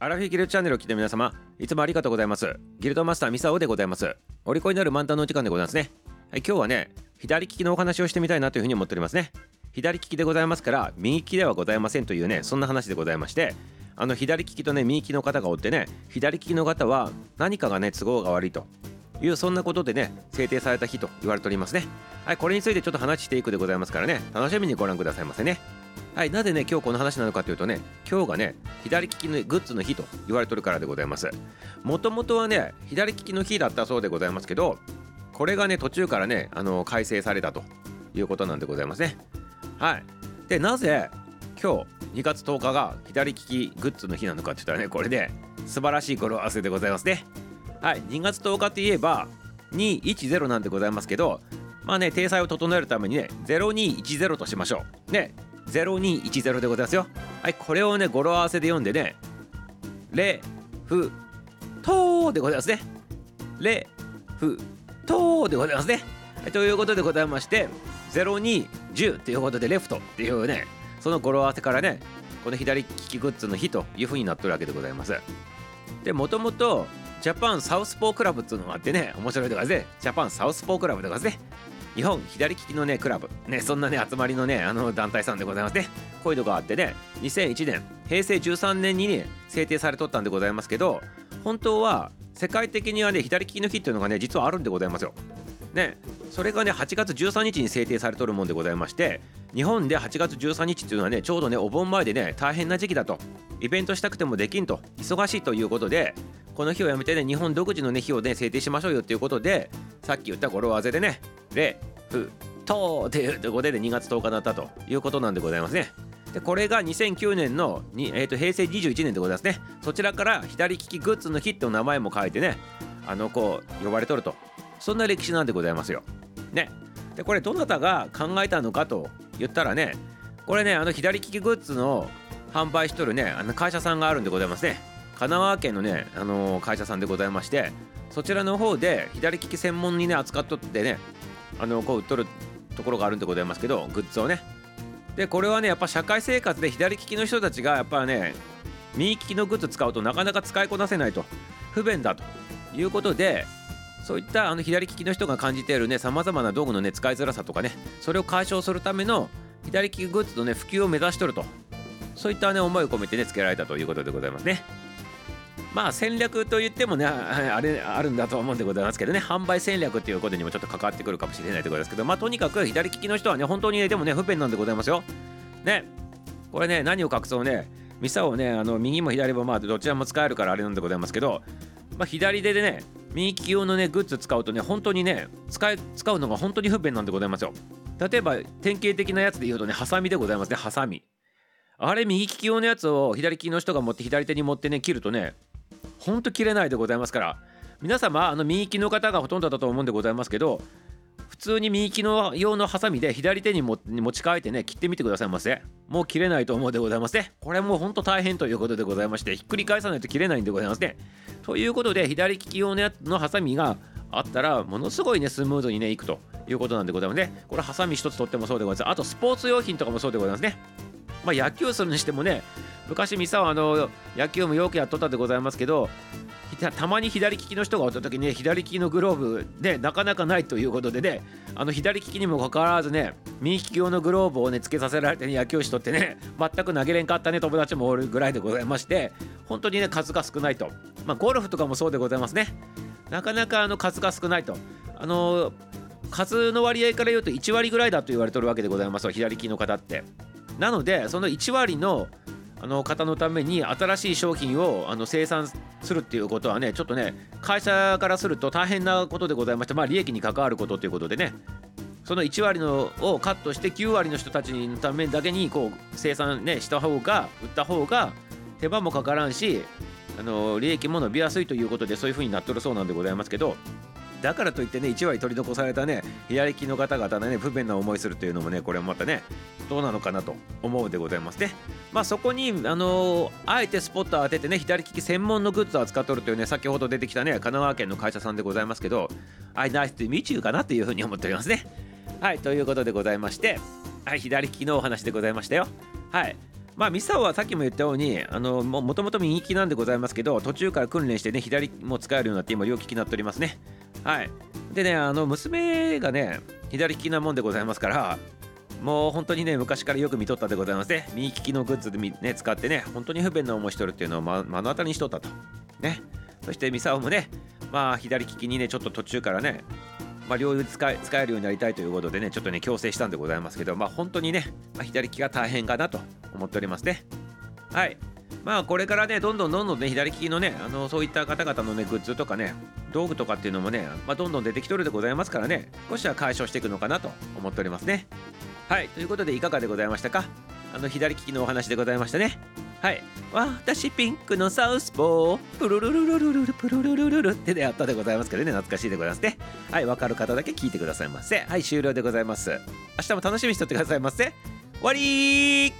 アラフィギルドチャンネルを聞いた皆様いつもありがとうございます。ギルドマスターミサオでございます。お利口になる満タンのお時間でございますね。はい今日はね左利きのお話をしてみたいなというふうに思っておりますね。左利きでございますから右利きではございませんというねそんな話でございましてあの左利きとね右利きの方がおってね左利きの方は何かがね都合が悪いと。いうそんなことでね制定された日と言われておりますね。はいこれについてちょっと話していくでございますからね楽しみにご覧くださいませね。はいなぜね今日この話なのかというとね今日がね左利きのグッズの日と言われてるからでございます。もともとはね左利きの日だったそうでございますけどこれがね途中からねあの改正されたということなんでございますね。はい。でなぜ今日2月10日が左利きグッズの日なのかって言ったらねこれで素晴らしい語呂合わせでございますね。はい。2月10日といえば210なんでございますけどまあね体裁を整えるためにね0210としましょう。ね。0210でございますよ。はいこれをね語呂合わせで読んでねレフトーでございますね。レフトーでございますね、はい、ということでございまして0210ということでレフトっていうねその語呂合わせからねこの左利きグッズの日という風になってるわけでございます。でもともとジャパンサウスポークラブっていうのがあってね面白いとかですね。ジャパンサウスポークラブとかですね。日本左利きのねクラブ。ねそんなね集まりのねあの団体さんでございます。ねこういうのがあってね2001年平成13年にね制定されとったんでございますけど本当は世界的にはね左利きの日っていうのがね実はあるんでございますよ。ねそれがね8月13日に制定されとるもんでございまして日本で8月13日っていうのはねちょうどねお盆前でね大変な時期だと。イベントしたくてもできんと。忙しいということでこの日をやめてね日本独自のね日をね制定しましょうよっていうことでさっき言った語呂合わせでねレフトっていうところで2月10日だったということなんでございますね。でこれが2009年のに、えー、と平成21年でございますね。そちらから左利きグッズの日って名前も書いてねあのこう呼ばれとると。そんな歴史なんでございますよ。ね。でこれどなたが考えたのかと言ったらねこれねあの左利きグッズの販売しとるねあの会社さんがあるんでございますね。神奈川県のね、あのー、会社さんでございましてそちらの方で左利き専門にね扱っとってねあのこう売っとるところがあるんでございますけどグッズをね。でこれはねやっぱ社会生活で左利きの人たちがやっぱね右利きのグッズ使うとなかなか使いこなせないと。不便だと。いうことでそういったあの左利きの人が感じているねさまざまな道具のね使いづらさとかねそれを解消するための左利きグッズのね普及を目指しとると。そういったね思いを込めてね付けられたということでございますね。まあ戦略と言ってもね あれあるんだと思うんでございますけどね。販売戦略っていうことにもちょっと関わってくるかもしれないところですけどまあとにかく左利きの人はね本当にねでもね不便なんでございますよ。ね。これね何を隠そうね。ミサをねあの右も左もまあどちらも使えるからあれなんでございますけどまあ左手でね右利き用のねグッズ使うとね本当にね使い使うのが本当に不便なんでございますよ。例えば典型的なやつで言うとねハサミでございますね。ハサミ。あれ右利き用のやつを左利きの人が持って左手に持ってね切るとねほんと切れないでございますから。皆様あの右利きの方がほとんどだと思うんでございますけど普通に右利きの用のハサミで左手に持ち替えてね切ってみてくださいませ。もう切れないと思うでございますね。これもうほんと大変ということでございましてひっくり返さないと切れないんでございますね。ということで左利き用のやのハサミがあったらものすごいねスムーズにねいくということなんでございますね。これハサミ一つとってもそうでございます。あとスポーツ用品とかもそうでございますね。まあ野球するにしてもね昔ミサはあの野球もよくやっとったでございますけどたまに左利きの人がおった時にね左利きのグローブでなかなかないということでねあの左利きにもかかわらずね右利き用のグローブをねつけさせられて、ね、野球しとってね全く投げれんかったね友達もおるぐらいでございまして本当にね数が少ないと。まあゴルフとかもそうでございますね。なかなかあの数が少ないと。あの数の割合から言うと1割ぐらいだと言われてるわけでございます左利きの方って。なのでその1割のあの方のために新しい商品をあの生産するっていうことはねちょっとね会社からすると大変なことでございましてまあ利益に関わることということでねその1割のをカットして9割の人たちのためだけにこう生産ねした方が売った方が手間もかからんしあの利益も伸びやすいということでそういうふうになっとるそうなんでございますけどだからといってね1割取り残されたね左利きの方々のね不便な思いするというのもねこれもまたねどうなのかなと思うでございますね。まあそこにあのー、あえてスポットを当ててね左利き専門のグッズを扱っとるというね先ほど出てきたね神奈川県の会社さんでございますけどあいナイスという道かなというふうに思っておりますね。はいということでございましてはい左利きのお話でございましたよ。はい。まあミサオはさっきも言ったようにあのももともと右利きなんでございますけど途中から訓練してね左も使えるようになって今両利きになっておりますね。はいでねあの娘がね左利きなもんでございますからもう本当にね昔からよく見とったでございますね右利きのグッズでね使ってね本当に不便な思いしとるっていうのを、目の当たりにしとったとねそしてミサオもねまあ左利きにねちょっと途中からねまあ、両腕使えるようになりたいということでね、ちょっとね、強制したんでございますけど、まあ、本当にね、まあ、左利きが大変かなと思っておりますね。はい。まあ、これからね、どんどんどんどんね、左利きのね、あのそういった方々のね、グッズとかね、道具とかっていうのもね、まあ、どんどん出てきとるでございますからね、少しは解消していくのかなと思っておりますね。はい。ということで、いかがでございましたか？あの、左利きのお話でございましたね。はい。私ピンクのサウスポー、プルルルルルルルプルルルルルってでやったでございますけどね、懐かしいでございますね。はい、わかる方だけ聞いてくださいませ。はい、終了でございます。明日も楽しみにしとってくださいませ。終わり